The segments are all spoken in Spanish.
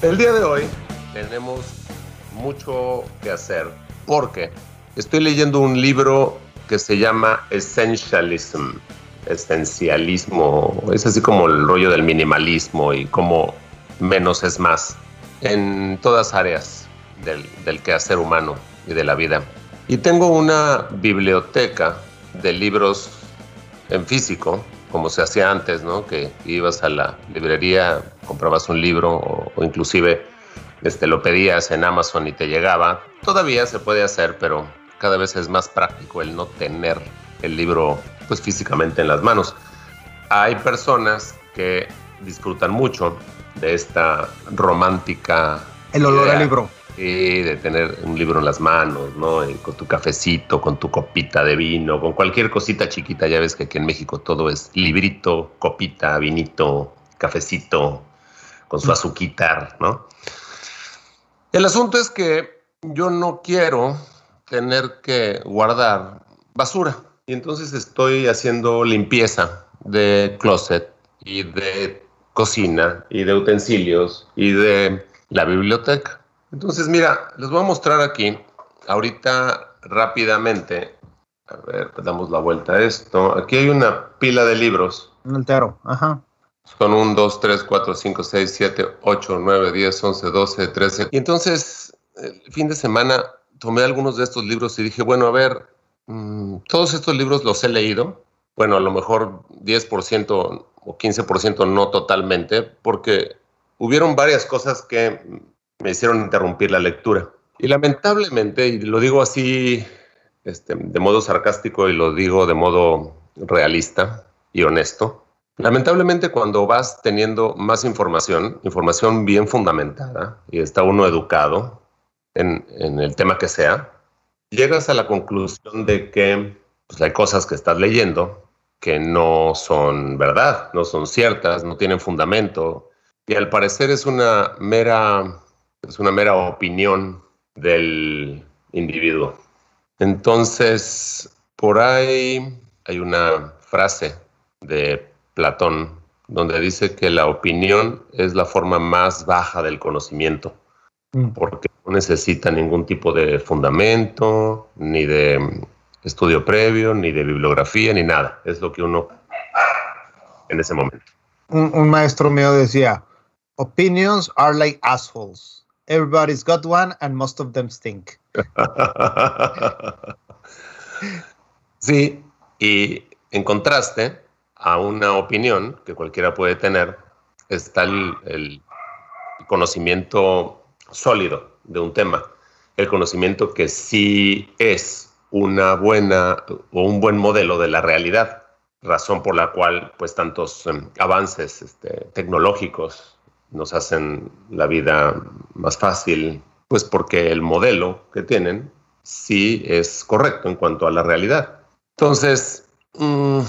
El día de hoy tenemos mucho que hacer porque estoy leyendo un libro que se llama Essentialism, esencialismo, es así como el rollo del minimalismo y como menos es más en todas áreas del, del quehacer humano y de la vida. Y tengo una biblioteca de libros en físico como se hacía antes, ¿no? Que ibas a la librería, comprabas un libro o, inclusive este, lo pedías en Amazon y te llegaba. Todavía se puede hacer, pero cada vez es más práctico el no tener el libro pues físicamente en las manos. Hay personas que disfrutan mucho de esta romántica... El olor al libro y de tener un libro en las manos, ¿no? con tu cafecito, con tu copita de vino, con cualquier cosita chiquita. Ya ves que aquí en México todo es librito, copita, vinito, cafecito, con su mm. azuquitar, ¿no? El asunto es que yo no quiero tener que guardar basura. Y entonces estoy haciendo limpieza de closet y de cocina y de utensilios y de la biblioteca. Entonces, mira, les voy a mostrar aquí, ahorita rápidamente, a ver, damos la vuelta a esto. Aquí hay una pila de libros. Un entero, ajá. Son un, dos, tres, cuatro, cinco, seis, siete, ocho, nueve, diez, once, doce, trece. Y entonces, el fin de semana tomé algunos de estos libros y dije, bueno, a ver, mm, todos estos libros los he leído. Bueno, a lo mejor 10% o 15% no totalmente, porque hubieron varias cosas que me hicieron interrumpir la lectura. Y lamentablemente, y lo digo así este, de modo sarcástico y lo digo de modo realista y honesto, lamentablemente cuando vas teniendo más información, información bien fundamentada, y está uno educado en, en el tema que sea, llegas a la conclusión de que pues, hay cosas que estás leyendo que no son verdad, no son ciertas, no tienen fundamento, y al parecer es una mera es una mera opinión del individuo. Entonces, por ahí hay una frase de Platón donde dice que la opinión es la forma más baja del conocimiento, mm. porque no necesita ningún tipo de fundamento, ni de estudio previo, ni de bibliografía, ni nada. Es lo que uno en ese momento. Un, un maestro mío decía, opinions are like assholes. Everybody's got one and most of them stink. sí, y en contraste a una opinión que cualquiera puede tener, está el, conocimiento sólido de un tema, el conocimiento que sí es una buena o un buen modelo de la realidad, razón por la cual pues tantos em, avances este, tecnológicos nos hacen la vida más fácil, pues porque el modelo que tienen sí es correcto en cuanto a la realidad. Entonces, mm,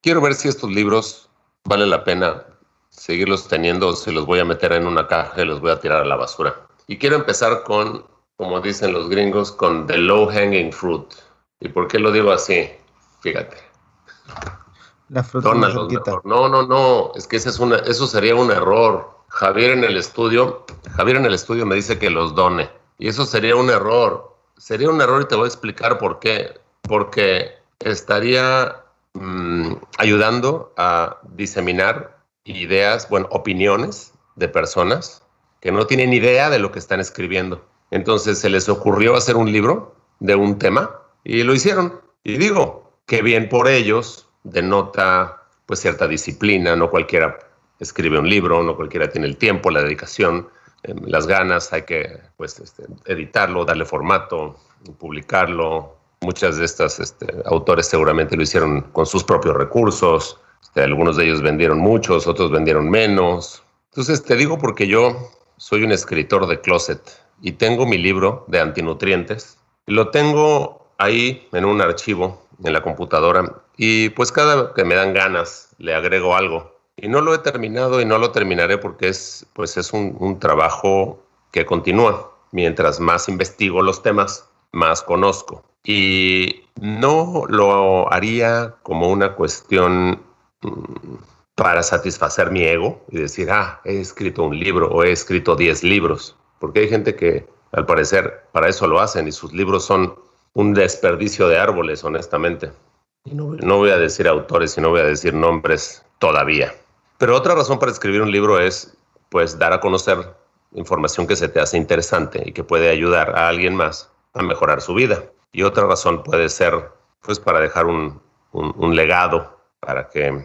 quiero ver si estos libros vale la pena seguirlos teniendo, si los voy a meter en una caja y los voy a tirar a la basura. Y quiero empezar con, como dicen los gringos, con the low hanging fruit. ¿Y por qué lo digo así? Fíjate. La fruta No, no, no, es que ese es una, eso sería un error. Javier en el estudio, Javier en el estudio me dice que los done. Y eso sería un error. Sería un error y te voy a explicar por qué. Porque estaría mm, ayudando a diseminar ideas, bueno, opiniones de personas que no tienen idea de lo que están escribiendo. Entonces se les ocurrió hacer un libro de un tema y lo hicieron. Y digo, qué bien por ellos, denota pues cierta disciplina, no cualquiera escribe un libro, no cualquiera tiene el tiempo, la dedicación, em, las ganas, hay que pues este, editarlo, darle formato, publicarlo. Muchas de estas este, autores seguramente lo hicieron con sus propios recursos, este, algunos de ellos vendieron muchos, otros vendieron menos. Entonces te digo porque yo soy un escritor de closet y tengo mi libro de antinutrientes. Lo tengo ahí en un archivo en la computadora y pues cada que me dan ganas le agrego algo. Y no lo he terminado y no lo terminaré porque es, pues es un, un trabajo que continúa. Mientras más investigo los temas, más conozco. Y no lo haría como una cuestión mm, para satisfacer mi ego y decir, ah, he escrito un libro o he escrito 10 libros. Porque hay gente que al parecer para eso lo hacen y sus libros son un desperdicio de árboles, honestamente. no, voy a decir autores y no voy a decir nombres todavía. Pero otra razón para escribir un libro es pues dar a conocer información que se te hace interesante y que puede ayudar a alguien más a mejorar su vida. Y otra razón puede ser pues para dejar un, un, legado para que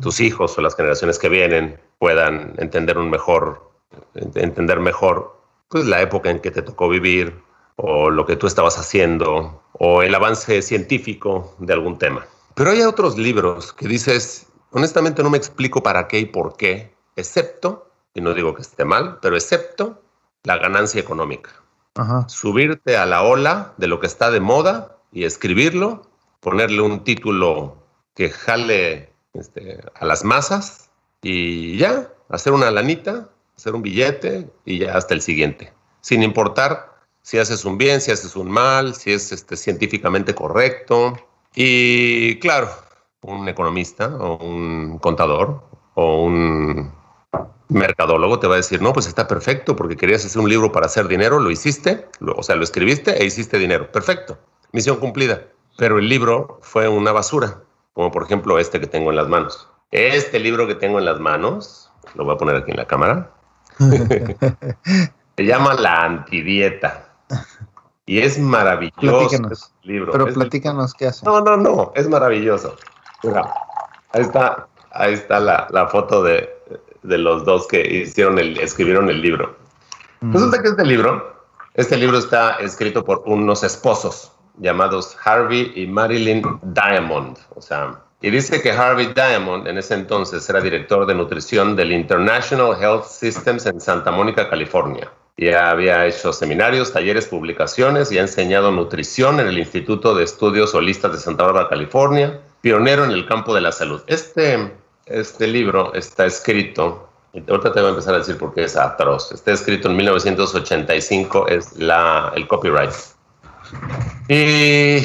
tus hijos o las generaciones que vienen puedan entender un mejor entender mejor pues la época en que te tocó vivir o lo que tú estabas haciendo o el avance científico de algún tema. Pero hay otros libros que dices, honestamente no me explico para qué y por qué, excepto, y no digo que esté mal, pero excepto la ganancia económica. Subirte a la ola de lo que está de moda y escribirlo, ponerle un título que jale este, a las masas y ya, hacer una lanita, hacer un billete y ya hasta el siguiente, sin importar si haces un bien, si haces un mal, si es este, científicamente correcto. Y claro, un economista o un contador o un mercadólogo te va a decir, no, pues está perfecto porque querías hacer un libro para hacer dinero, lo hiciste, o sea, lo escribiste e hiciste dinero. Perfecto, misión cumplida. Pero el libro fue una basura, como por ejemplo este que tengo en las manos. Este libro que tengo en las manos, lo voy a poner aquí en la cámara, se llama La Antidieta. Y es maravilloso libro. Pero platícanos qué hace. No, no, no, es maravilloso. ahí está, ahí está la, la foto de, de los dos que hicieron el, escribieron el libro. Mm. Resulta que este libro, este libro está escrito por unos esposos llamados Harvey y Marilyn Diamond, o sea, y dice que Harvey Diamond en ese entonces era director de nutrición del International Health Systems en Santa Mónica, California. Y había hecho seminarios, talleres, publicaciones y ha enseñado nutrición en el Instituto de Estudios Holistas de Santa Bárbara, California, pionero en el campo de la salud. Este este libro está escrito, y ahorita te voy a empezar a decir por qué es atroz, está escrito en 1985, es la, el copyright. Y,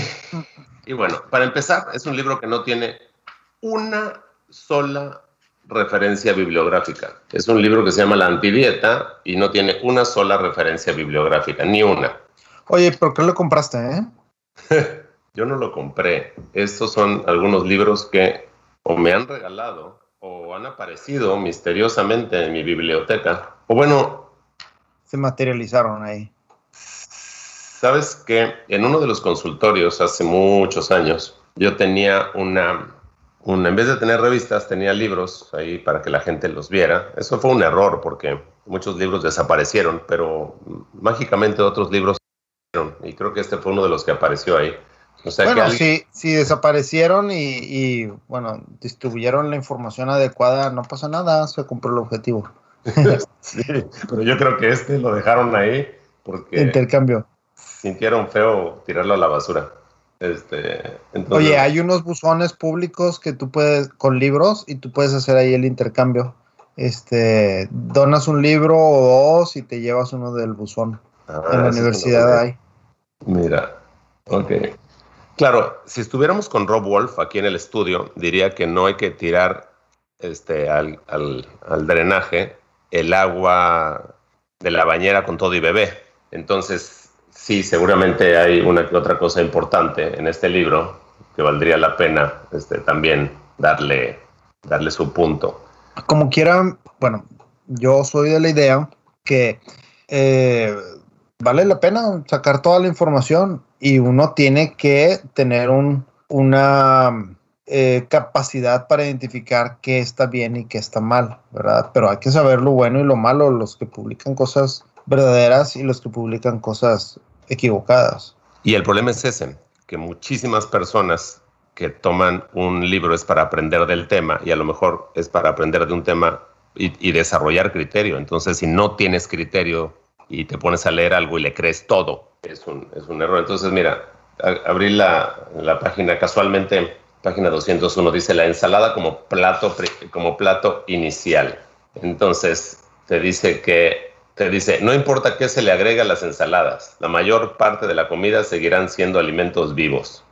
y bueno, para empezar, es un libro que no tiene una sola referencia bibliográfica. Es un libro que se llama La Antidieta y no tiene una sola referencia bibliográfica, ni una. Oye, ¿por qué lo compraste? Eh? Yo no lo compré. Estos son algunos libros que o me han regalado o han aparecido misteriosamente en mi biblioteca. O bueno... Se materializaron ahí. Sabes que en uno de los consultorios hace muchos años yo tenía una, en vez de tener revistas, tenía libros ahí para que la gente los viera. Eso fue un error porque muchos libros desaparecieron, pero mágicamente otros libros y creo que este fue uno de los que apareció ahí bueno, si, si, desaparecieron y, bueno, distribuyeron la información adecuada, no pasa nada, se cumplió el objetivo. sí, pero yo creo que este lo dejaron ahí porque... Intercambio. Sintieron feo tirarlo a la basura. Este, Oye, hay unos buzones públicos que tú puedes, con libros, y tú puedes hacer ahí el intercambio. Este, donas un libro o dos y te llevas uno del buzón. Ah, en la universidad hay. Mira, ok. Claro, si estuviéramos con Rob Wolf aquí en el estudio, diría que no hay que tirar este, al, drenaje el agua de la bañera con todo y bebé. Entonces, sí, seguramente hay una que otra cosa importante en este libro que valdría la pena este, también darle, darle su punto. Como quieran, bueno, yo soy de la idea que eh, vale la pena sacar toda la información y uno tiene que tener un, una eh, capacidad para identificar qué está bien y qué está mal, ¿verdad? Pero hay que saber lo bueno y lo malo, los que publican cosas verdaderas y los que publican cosas equivocadas. Y el problema es ese, que muchísimas personas que toman un libro es para aprender del tema y a lo mejor es para aprender de un tema y, desarrollar criterio. Entonces, si no tienes criterio y te pones a leer algo y le crees todo, es un, es un error. Entonces, mira, abrí la, la, página casualmente, página 201, dice la ensalada como plato, como plato inicial. Entonces, te dice que te dice, no importa qué se le agrega a las ensaladas, la mayor parte de la comida seguirán siendo alimentos vivos.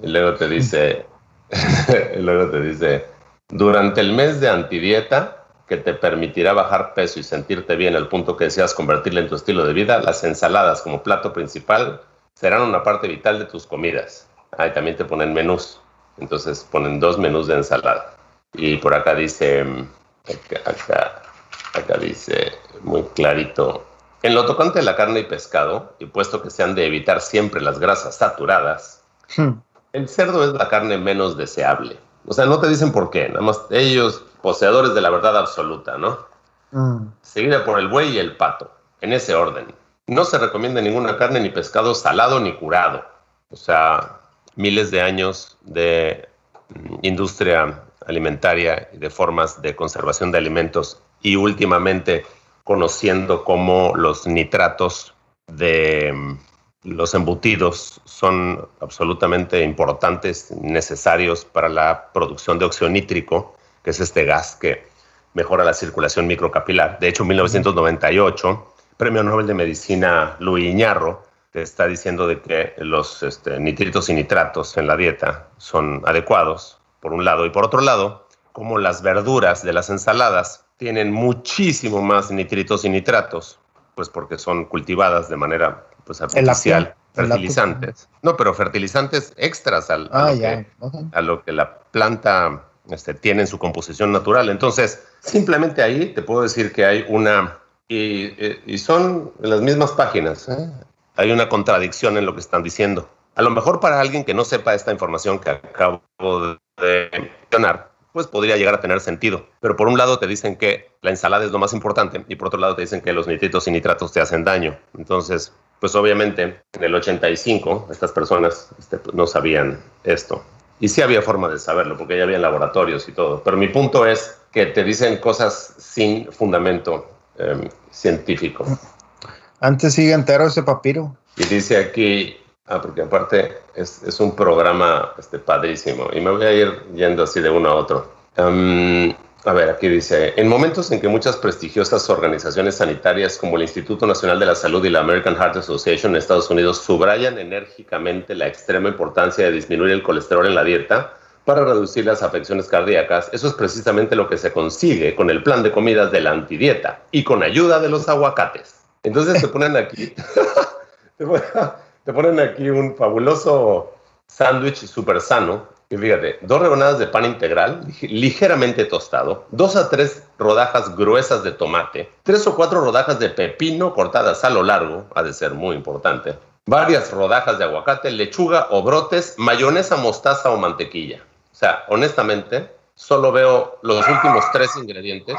Y luego te dice, luego te dice, durante el mes de antidieta, que te permitirá bajar peso y sentirte bien al punto que deseas convertirlo en tu estilo de vida, las ensaladas como plato principal serán una parte vital de tus comidas. Ahí también te ponen menús. Entonces ponen dos menús de ensalada. Y por acá dice, acá, acá, dice muy clarito, en lo tocante de la carne y pescado, y puesto que se han de evitar siempre las grasas saturadas, hmm. el cerdo es la carne menos deseable. O sea, no te dicen por qué, nada más ellos poseedores de la verdad absoluta, ¿no? Mm. Seguida por el buey y el pato, en ese orden. No se recomienda ninguna carne ni pescado salado ni curado. O sea, miles de años de mm, industria alimentaria y de formas de conservación de alimentos y últimamente conociendo cómo los nitratos de mm, los embutidos son absolutamente importantes, necesarios para la producción de óxido nítrico que es este gas que mejora la circulación microcapilar. De hecho, en 1998, Premio Nobel de Medicina Luis Iñarro está diciendo de que los este, nitritos y nitratos en la dieta son adecuados, por un lado, y por otro lado, como las verduras de las ensaladas tienen muchísimo más nitritos y nitratos, pues porque son cultivadas de manera pues, artificial, fertilizantes. No, pero fertilizantes extras al, a, ah, lo que, la planta este, tienen su composición natural. Entonces, simplemente ahí te puedo decir que hay una, y, son las mismas páginas, ¿eh? hay una contradicción en lo que están diciendo. A lo mejor para alguien que no sepa esta información que acabo de mencionar, pues podría llegar a tener sentido. Pero por un lado te dicen que la ensalada es lo más importante y por otro lado te dicen que los nitritos y nitratos te hacen daño. Entonces, pues obviamente en el 85 estas personas este, no sabían esto. Y sí había forma de saberlo, porque ya había laboratorios y todo. Pero mi punto es que te dicen cosas sin fundamento em, científico. Antes sigue entero ese papiro. Y dice aquí, ah, porque aparte es, es un programa este, padrísimo. Y me voy a ir yendo así de uno a otro. Um, a ver, aquí dice, en momentos en que muchas prestigiosas organizaciones sanitarias como el Instituto Nacional de la Salud y la American Heart Association en Estados Unidos subrayan enérgicamente la extrema importancia de disminuir el colesterol en la dieta para reducir las afecciones cardíacas, eso es precisamente lo que se consigue con el plan de comidas de la antidieta y con ayuda de los aguacates. Entonces te ponen aquí, te ponen aquí un fabuloso sándwich súper sano y fíjate, dos rebanadas de pan integral, ligeramente tostado, dos a tres rodajas gruesas de tomate, tres o cuatro rodajas de pepino cortadas a lo largo, ha de ser muy importante, varias rodajas de aguacate, lechuga o brotes, mayonesa, mostaza o mantequilla. O sea, honestamente, solo veo los últimos tres ingredientes,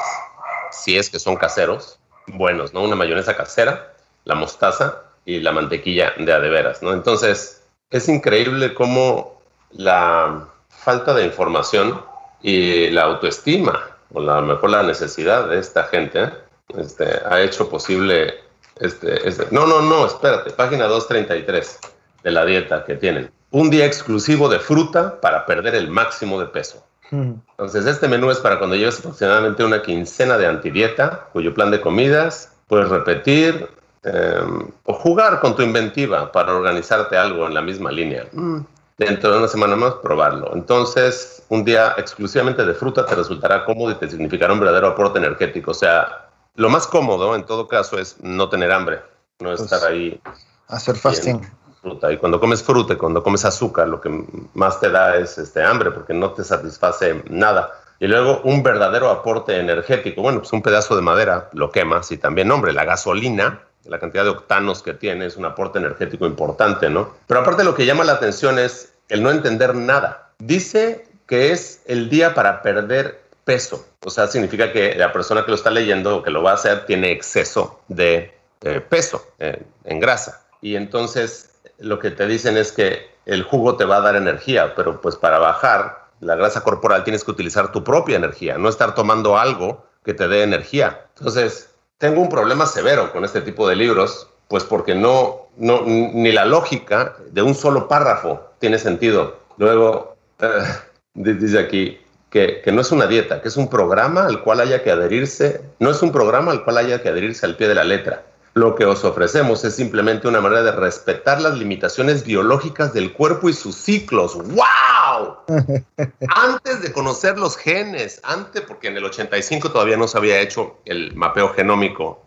si es que son caseros, buenos, ¿no? Una mayonesa casera, la mostaza y la mantequilla de adeveras, ¿no? Entonces, es increíble cómo la falta de información y la autoestima, o la mejor la necesidad de esta gente, este, ha hecho posible este, este, No, no, no, espérate, página 233 de la dieta que tienen. Un día exclusivo de fruta para perder el máximo de peso. Hmm. Entonces, este menú es para cuando lleves aproximadamente una quincena de antidieta, cuyo plan de comidas puedes repetir em, o jugar con tu inventiva para organizarte algo en la misma línea. Hmm dentro de una semana más probarlo. Entonces, un día exclusivamente de fruta te resultará cómodo y te significará un verdadero aporte energético. O sea, lo más cómodo en todo caso es no tener hambre, no pues, estar ahí. Hacer fasting. Fruta. Y cuando comes fruta, cuando comes azúcar, lo que más te da es este hambre porque no te satisface nada. Y luego un verdadero aporte energético. Bueno, pues un pedazo de madera lo quemas y también, hombre, la gasolina la cantidad de octanos que tiene es un aporte energético importante, ¿no? Pero aparte lo que llama la atención es el no entender nada. Dice que es el día para perder peso. O sea, significa que la persona que lo está leyendo o que lo va a hacer tiene exceso de peso eh, en grasa. Y entonces lo que te dicen es que el jugo te va a dar energía, pero pues para bajar la grasa corporal tienes que utilizar tu propia energía, no estar tomando algo que te dé energía. Entonces, tengo un problema severo con este tipo de libros, pues porque no, no ni la lógica de un solo párrafo tiene sentido. Luego, eh, dice aquí, que, que, no es una dieta, que es un programa al cual haya que adherirse, no es un programa al cual haya que adherirse al pie de la letra. Lo que os ofrecemos es simplemente una manera de respetar las limitaciones biológicas del cuerpo y sus ciclos. ¡Wow! antes de conocer los genes, antes, porque en el 85 todavía no se había hecho el mapeo genómico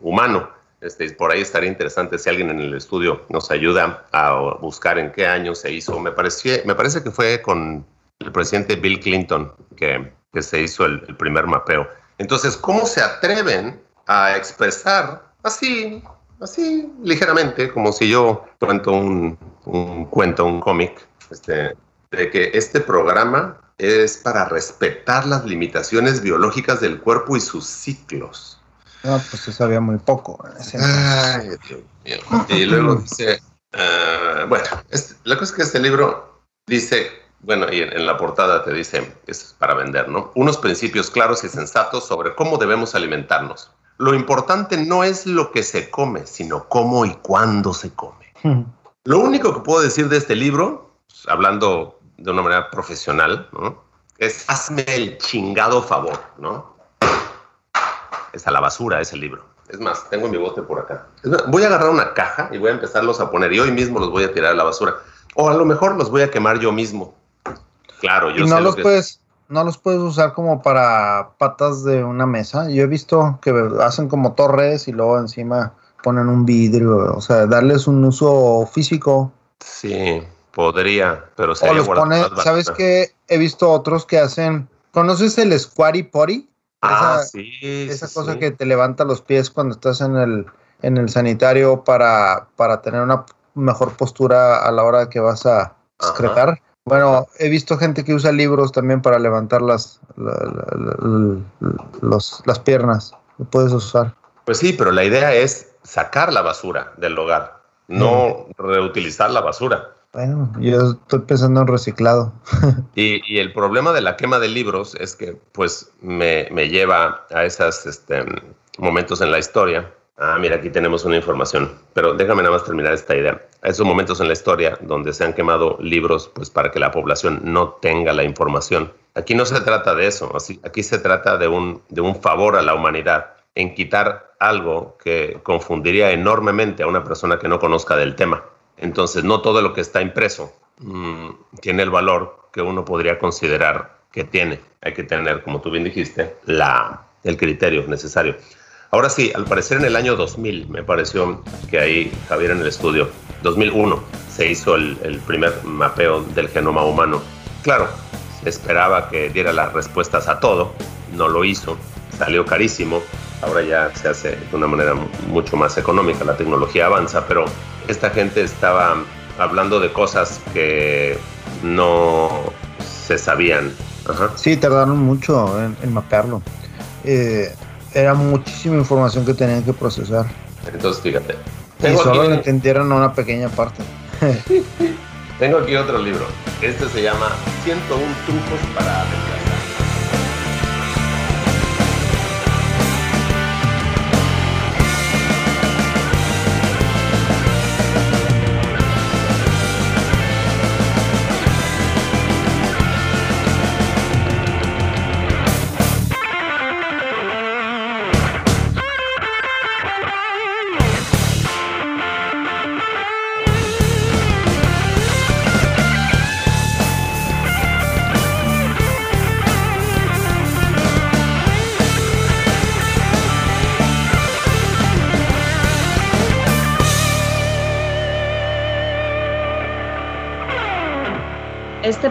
humano. Este, por ahí estaría interesante si alguien en el estudio nos ayuda a buscar en qué año se hizo. Me, pareció, me parece que fue con el presidente Bill Clinton que, que se hizo el, el primer mapeo. Entonces, ¿cómo se atreven a expresar así, así ligeramente, como si yo cuento un, cuento, un cómic, este, de que este programa es para respetar las limitaciones biológicas del cuerpo y sus ciclos. No, pues se sabía muy poco. Ay, Dios mío. Y luego dice, uh, bueno, este, la cosa es que este libro dice, bueno, y en, en, la portada te dice, es para vender, ¿no? Unos principios claros y sensatos sobre cómo debemos alimentarnos lo importante no es lo que se come, sino cómo y cuándo se come. Lo único que puedo decir de este libro, pues, hablando de una manera profesional, es hazme el chingado favor, ¿no? Es a la basura ese libro. Es más, tengo mi bote por acá. voy a agarrar una caja y voy a empezarlos a poner y hoy mismo los voy a tirar a la basura. O a lo mejor los voy a quemar yo mismo. Claro, yo y no los puedes no los puedes usar como para patas de una mesa. Yo he visto que hacen como torres y luego encima ponen un vidrio, o sea, darles un uso físico. Sí, podría, pero se los pone, ¿sabes qué? He visto otros que hacen, ¿conoces el squatty potty? Ah, sí. Esa cosa que te levanta los pies cuando estás en el, en el sanitario para, para tener una mejor postura a la hora que vas a excretar. Bueno, he visto gente que usa libros también para levantar las, las piernas. Lo puedes usar. Pues sí, pero la idea es sacar la basura del hogar, no reutilizar la basura. Bueno, yo estoy pensando en reciclado. y, el problema de la quema de libros es que pues me, me lleva a esos este, momentos en la historia Ah, mira, aquí tenemos una información, pero déjame nada más terminar esta idea. Esos momentos en la historia donde se han quemado libros pues para que la población no tenga la información. Aquí no se trata de eso, aquí se trata de un, de un favor a la humanidad en quitar algo que confundiría enormemente a una persona que no conozca del tema. Entonces, no todo lo que está impreso mm, tiene el valor que uno podría considerar que tiene. Hay que tener, como tú bien dijiste, la, el criterio necesario. Ahora sí, al parecer en el año 2000, me pareció que ahí, Javier, en el estudio, 2001, se hizo el, primer mapeo del genoma humano. Claro, se esperaba que diera las respuestas a todo, no lo hizo, salió carísimo, ahora ya se hace de una manera mucho más económica, la tecnología avanza, pero esta gente estaba hablando de cosas que no se sabían. Sí, tardaron mucho en, mapearlo. Eh, era muchísima información que tenían que procesar. Entonces, fíjate. Y solo entendieron una pequeña parte. tengo aquí otro libro. Este se llama 101 trucos para